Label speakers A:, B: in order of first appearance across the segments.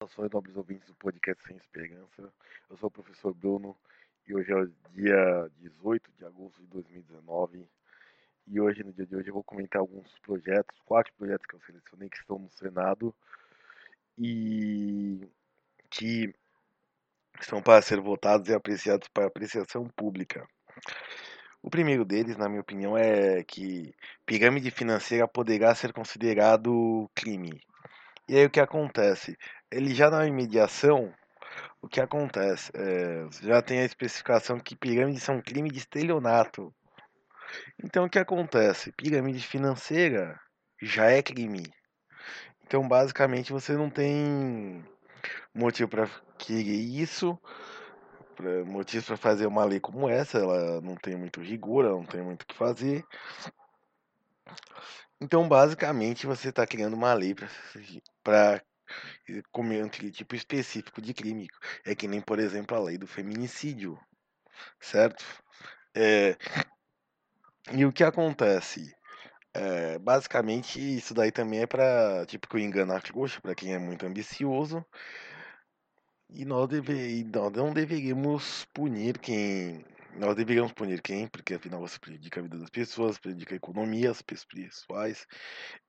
A: Saudações, nobres ouvintes do podcast Sem Esperança. Eu sou o professor Bruno e hoje é o dia 18 de agosto de 2019. E hoje, no dia de hoje, eu vou comentar alguns projetos, quatro projetos que eu selecionei que estão no Senado e que estão para ser votados e apreciados para apreciação pública. O primeiro deles, na minha opinião, é que pirâmide financeira poderá ser considerado crime. E aí o que acontece? Ele já na imediação, o que acontece? É, já tem a especificação que pirâmides são crime de estelionato. Então o que acontece? Pirâmide financeira já é crime. Então basicamente você não tem motivo para querer isso motivos para fazer uma lei como essa, ela não tem muito rigor, ela não tem muito o que fazer. Então, basicamente, você está criando uma lei para comer um tipo específico de crime. É que nem, por exemplo, a lei do feminicídio, certo? É, e o que acontece? É, basicamente, isso daí também é para, tipo, enganar coxa, para quem é muito ambicioso. E nós, deve, nós não deveríamos punir quem. Nós deveríamos punir quem, porque afinal você prejudica a vida das pessoas, prejudica a economia, as pessoas,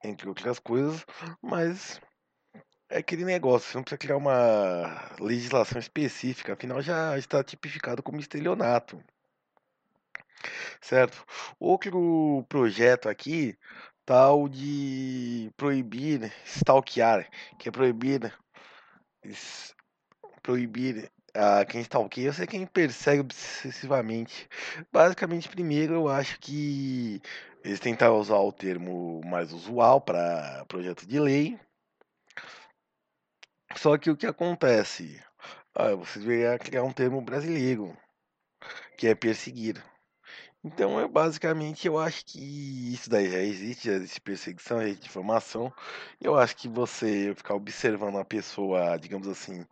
A: entre outras coisas, mas é aquele negócio, você não precisa criar uma legislação específica, afinal já está tipificado como estelionato. Certo? Outro projeto aqui, tal de proibir stalkear, que é proibir proibir a quem stalkeia é quem persegue obsessivamente. Basicamente, primeiro eu acho que eles tentaram usar o termo mais usual para projeto de lei. Só que o que acontece? Ah, você deveria criar um termo brasileiro, que é perseguir. Então, eu, basicamente, eu acho que isso daí já existe, já existe perseguição, já existe difamação. Eu acho que você ficar observando a pessoa, digamos assim,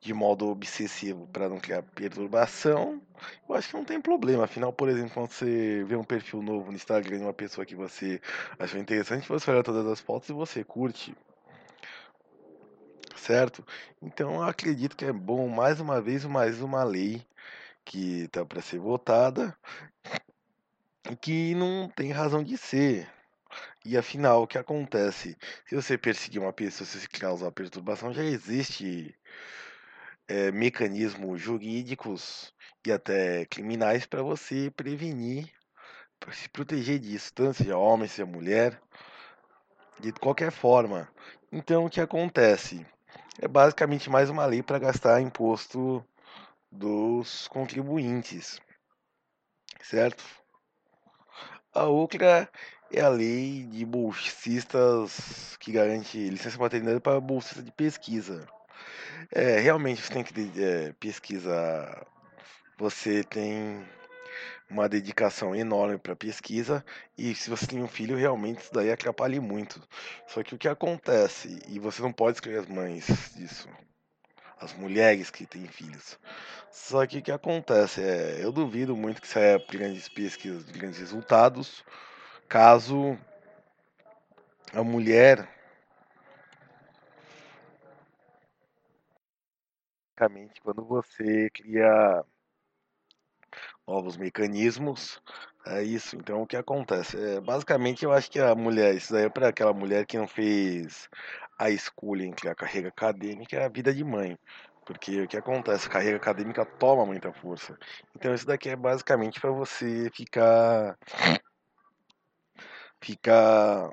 A: de modo obsessivo para não criar perturbação, eu acho que não tem problema. Afinal, por exemplo, quando você vê um perfil novo no Instagram de uma pessoa que você achou interessante, você olha todas as fotos e você curte. Certo? Então, eu acredito que é bom, mais uma vez, mais uma lei que está para ser votada que não tem razão de ser. E afinal, o que acontece? Se você perseguir uma pessoa, se você causar perturbação, já existe é, mecanismos jurídicos e até criminais para você prevenir, para se proteger disso, tanto seja homem, seja mulher, de qualquer forma. Então, o que acontece? É basicamente mais uma lei para gastar imposto dos contribuintes, certo? A outra é a lei de bolsistas que garante licença maternidade para bolsista de pesquisa. É, realmente você tem que é, pesquisar. Você tem uma dedicação enorme para pesquisa e se você tem um filho, realmente isso daí atrapalha muito. Só que o que acontece, e você não pode escrever as mães disso, as mulheres que têm filhos. Só que o que acontece é, eu duvido muito que saia grandes pesquisas, grandes resultados, caso a mulher quando você cria novos mecanismos, é isso. Então o que acontece? É, basicamente eu acho que a mulher, isso daí é para aquela mulher que não fez a escolha entre a carreira acadêmica e a vida de mãe. Porque o que acontece? A carreira acadêmica toma muita força. Então isso daqui é basicamente para você ficar. ficar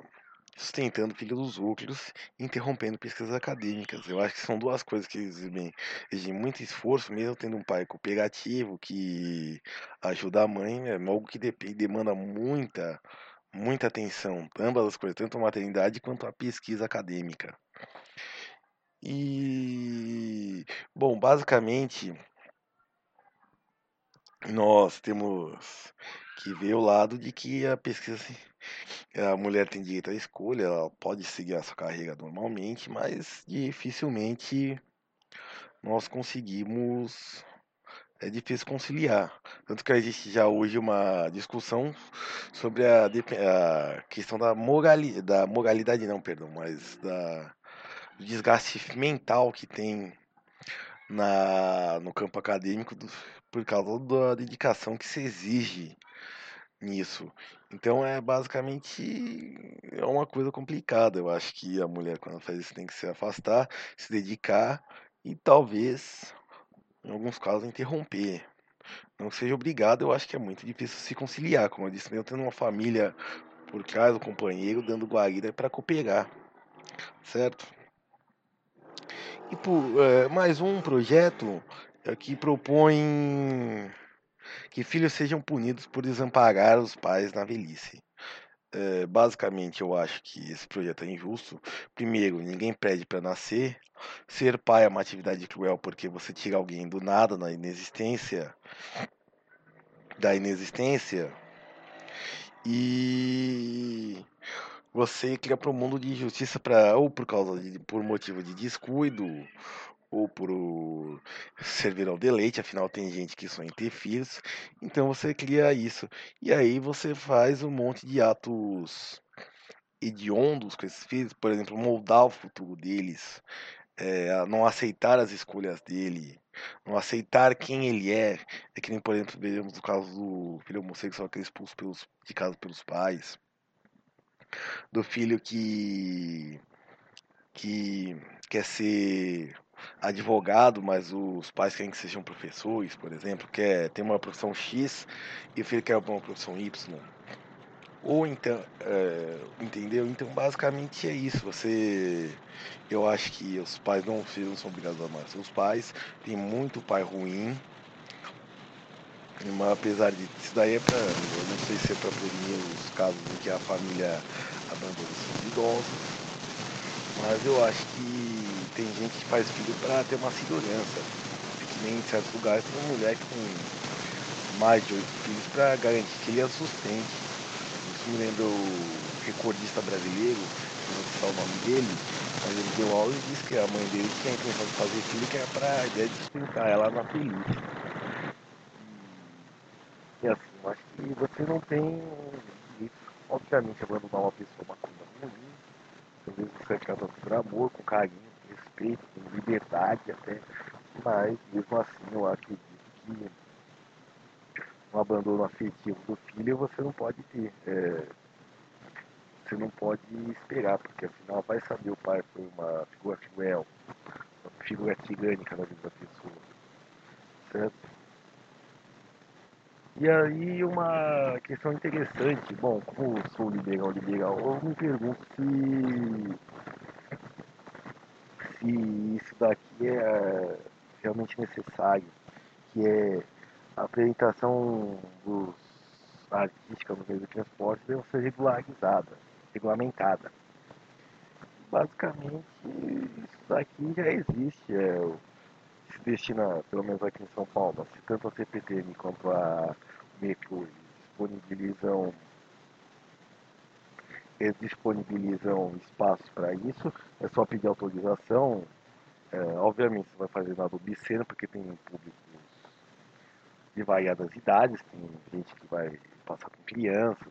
A: sustentando dos outros, interrompendo pesquisas acadêmicas. Eu acho que são duas coisas que exigem, exigem muito esforço, mesmo tendo um pai cooperativo que ajuda a mãe, é algo que demanda muita, muita atenção, ambas as coisas, tanto a maternidade quanto a pesquisa acadêmica. E, bom, basicamente, nós temos que ver o lado de que a pesquisa a mulher tem direito à escolha, ela pode seguir essa carreira normalmente, mas dificilmente nós conseguimos. É difícil conciliar. Tanto que existe já hoje uma discussão sobre a, a questão da, morali, da moralidade, não, perdão, mas da do desgaste mental que tem na, no campo acadêmico do, por causa da dedicação que se exige nisso. Então é basicamente é uma coisa complicada. Eu acho que a mulher quando faz isso tem que se afastar, se dedicar e talvez em alguns casos interromper. Não seja obrigado, eu acho que é muito difícil se conciliar, como eu disse, mesmo tendo uma família por trás do companheiro dando guarida para cooperar, certo? E por é, mais um projeto que propõe que filhos sejam punidos por desamparar os pais na velhice. É, basicamente, eu acho que esse projeto é injusto. Primeiro, ninguém pede para nascer. Ser pai é uma atividade cruel porque você tira alguém do nada, na inexistência, da inexistência, e você cria para um mundo de injustiça para ou por causa de por motivo de descuido ou por servir ao deleite, afinal tem gente que sonha em ter filhos, então você cria isso. E aí você faz um monte de atos hediondos com esses filhos, por exemplo, moldar o futuro deles, é, não aceitar as escolhas dele, não aceitar quem ele é. É que nem, por exemplo, vemos o caso do filho homossexual que é expulso pelos, de casa pelos pais, do filho que que quer ser advogado, mas os pais querem que sejam professores, por exemplo, quer ter uma profissão X e o filho quer uma profissão Y. Ou então, é, entendeu? Então, basicamente é isso. Você, eu acho que os pais não, não são obrigados a amar seus pais. Tem muito pai ruim. Mas apesar de isso daí é pra, eu não sei se é para prevenir os casos em que a família abandona seus idosos, mas eu acho que tem gente que faz filho para ter uma segurança. Que nem em certos lugares tem uma mulher com mais de oito filhos para garantir que ele a sustente. Isso me lembra o recordista brasileiro, não vou citar o nome dele, mas ele deu aula e disse que a mãe dele tinha intenção de fazer filho que era para a ideia de sustentar ela na feliz. E assim, eu acho que você não tem obviamente abandonar uma pessoa uma coisa ruim, casado por amor, com carinho, respeito, com liberdade até, mas mesmo assim eu acredito que um abandono afetivo do filho você não pode ter. É, você não pode esperar, porque afinal vai saber o pai foi uma figura cruel, uma figura tirânica na vida da pessoa. Certo? E aí uma questão interessante, bom, como sou liberal liberal, eu me pergunto se se isso daqui é realmente necessário, que é a apresentação dos artística no meio do transporte deve ser regularizada, regulamentada. Basicamente, isso daqui já existe, é, se destina, pelo menos aqui em São Paulo, se tanto a CPTM quanto a metrô disponibilizam eles disponibilizam espaço para isso, é só pedir autorização. É, obviamente você vai fazer nada obsceno, porque tem públicos de variadas idades, tem gente que vai passar com crianças,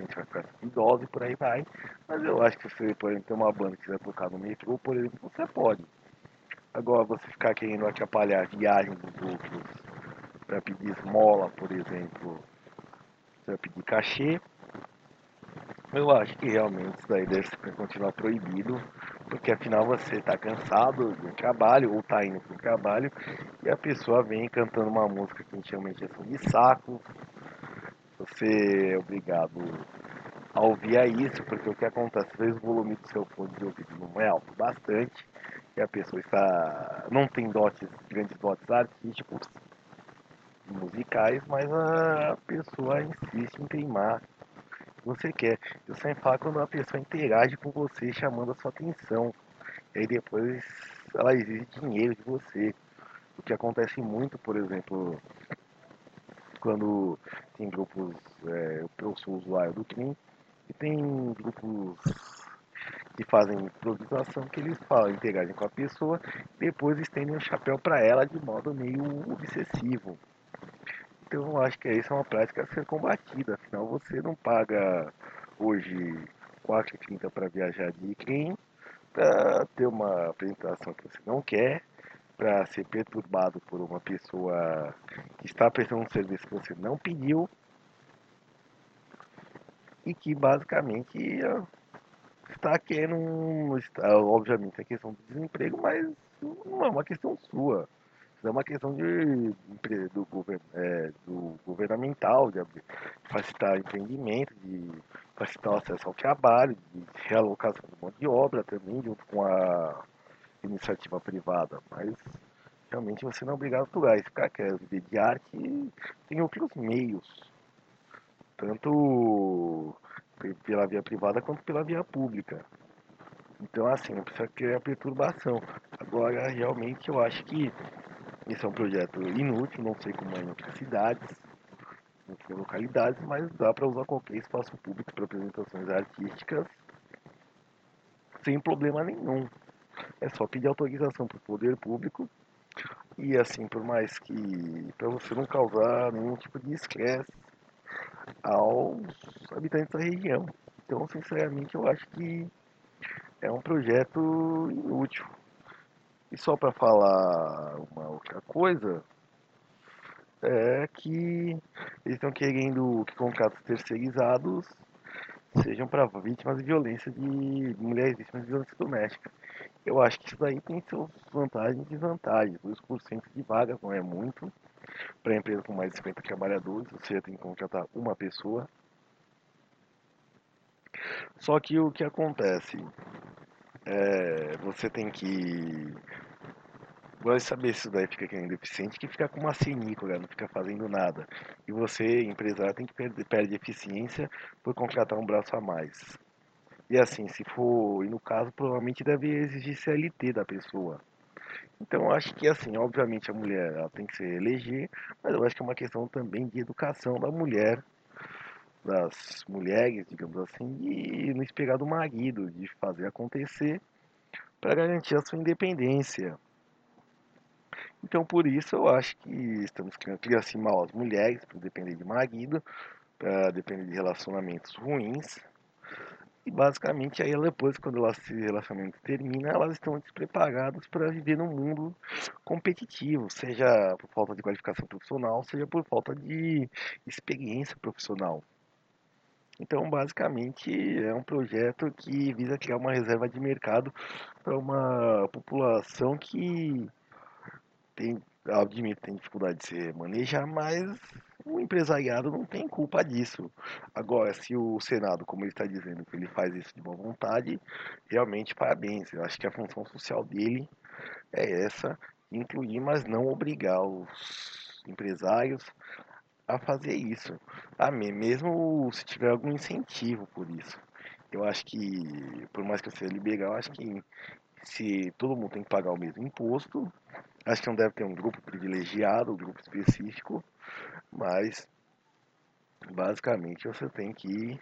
A: gente vai ficar com idosos e por aí vai. Mas eu acho que se, por exemplo, tem uma banda que quiser tocar no metrô, por exemplo, você pode. Agora você ficar querendo atrapalhar a viagem dos outros para pedir esmola, por exemplo, para pedir cachê, eu acho que realmente isso daí deve continuar proibido, porque afinal você está cansado do trabalho ou está indo para o trabalho e a pessoa vem cantando uma música que gente chama de de saco. Você é obrigado a ouvir isso, porque o que acontece, às vezes o volume do seu fone de ouvido não é alto bastante e a pessoa está não tem dotes, grandes dotes artísticos, musicais, mas a pessoa insiste em teimar você quer. Eu sempre falo quando uma pessoa interage com você chamando a sua atenção. E aí depois ela exige dinheiro de você. O que acontece muito, por exemplo, quando tem grupos, é, eu sou usuário do Trim, e tem grupos fazem improvisação que eles falam, interagem com a pessoa, depois estendem o chapéu para ela de modo meio obsessivo. Então eu acho que isso é uma prática a ser combatida, afinal você não paga hoje 4,30 para viajar de trem, para ter uma apresentação que você não quer, para ser perturbado por uma pessoa que está prestando um serviço que você não pediu e que basicamente está querendo, está, obviamente, a questão do desemprego, mas não é uma questão sua. É uma questão de, do, é, do governamental, de facilitar empreendimento, de facilitar o acesso ao trabalho, de realocação de mão de obra também, junto com a iniciativa privada. Mas realmente você não é obrigado a atuar. Se o cara quer viver de arte, tem outros meios. Tanto pela via privada quanto pela via pública. Então, assim, não precisa criar perturbação. Agora, realmente, eu acho que esse é um projeto inútil, não sei como é em outras cidades, em outras localidades, mas dá para usar qualquer espaço público para apresentações artísticas sem problema nenhum. É só pedir autorização para o poder público e assim, por mais que para você não causar nenhum tipo de estresse aos habitantes da região. Então, sinceramente, eu acho que é um projeto inútil. E só para falar uma outra coisa, é que eles estão querendo que contratos terceirizados sejam para vítimas de violência de mulheres vítimas de violência doméstica. Eu acho que isso daí tem suas vantagens e desvantagens. 2% de vagas não é muito para empresa com mais de 50 trabalhadores, você tem que contratar uma pessoa. Só que o que acontece? É, você tem que. Vai saber se isso daí fica querendo deficiente, que fica com uma cenícola, não fica fazendo nada. E você, empresário, tem que perder, perde eficiência por contratar um braço a mais. E assim, se for, e no caso, provavelmente deve exigir CLT da pessoa. Então acho que assim, obviamente a mulher ela tem que se eleger, mas eu acho que é uma questão também de educação da mulher, das mulheres, digamos assim, não esperar do marido, de fazer acontecer para garantir a sua independência. Então por isso eu acho que estamos criando assim mal as mulheres para depender de marido, para depender de relacionamentos ruins e basicamente aí depois, quando esse relacionamento termina, elas estão despreparadas para viver num mundo competitivo, seja por falta de qualificação profissional, seja por falta de experiência profissional. Então, basicamente, é um projeto que visa criar uma reserva de mercado para uma população que tem, admito, tem dificuldade de se manejar, mas o empresariado não tem culpa disso. Agora, se o Senado, como ele está dizendo, que ele faz isso de boa vontade, realmente parabéns. Eu acho que a função social dele é essa, incluir, mas não obrigar os empresários a fazer isso. Ah, mesmo se tiver algum incentivo por isso. Eu acho que, por mais que eu seja liberal, acho que se todo mundo tem que pagar o mesmo imposto, acho que não deve ter um grupo privilegiado, um grupo específico, mas basicamente você tem que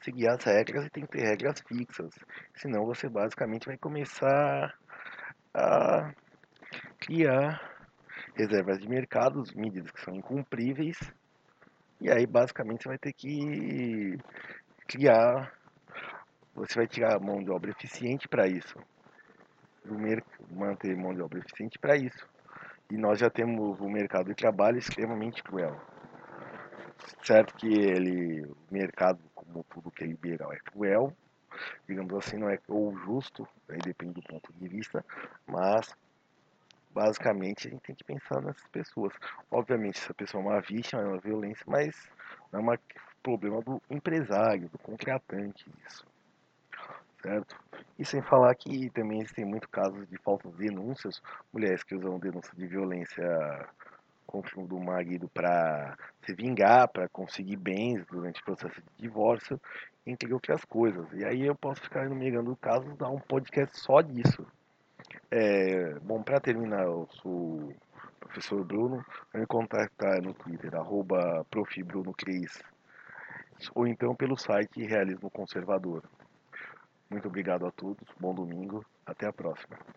A: seguir as regras e tem que ter regras fixas. Senão você basicamente vai começar a criar reservas de mercado, medidas que são incumpríveis. E aí basicamente você vai ter que criar, você vai tirar mão de obra eficiente para isso. Manter mão de obra eficiente para isso. E nós já temos um mercado de trabalho extremamente cruel. Certo que ele, o mercado, como tudo que é liberal, é cruel, digamos assim, não é ou justo, aí depende do ponto de vista, mas basicamente a gente tem que pensar nessas pessoas. Obviamente, essa pessoa é uma vítima, é uma violência, mas não é um problema do empresário, do contratante isso certo? E sem falar que também existem muitos casos de falsas denúncias, mulheres que usam denúncia de violência contra o marido para se vingar, para conseguir bens durante o processo de divórcio, entre outras coisas. E aí eu posso ficar enumerando casos, dar um podcast só disso. É, bom, para terminar, eu sou o professor Bruno, me contactar no Twitter, arroba ou então pelo site Realismo Conservador. Muito obrigado a todos, bom domingo, até a próxima.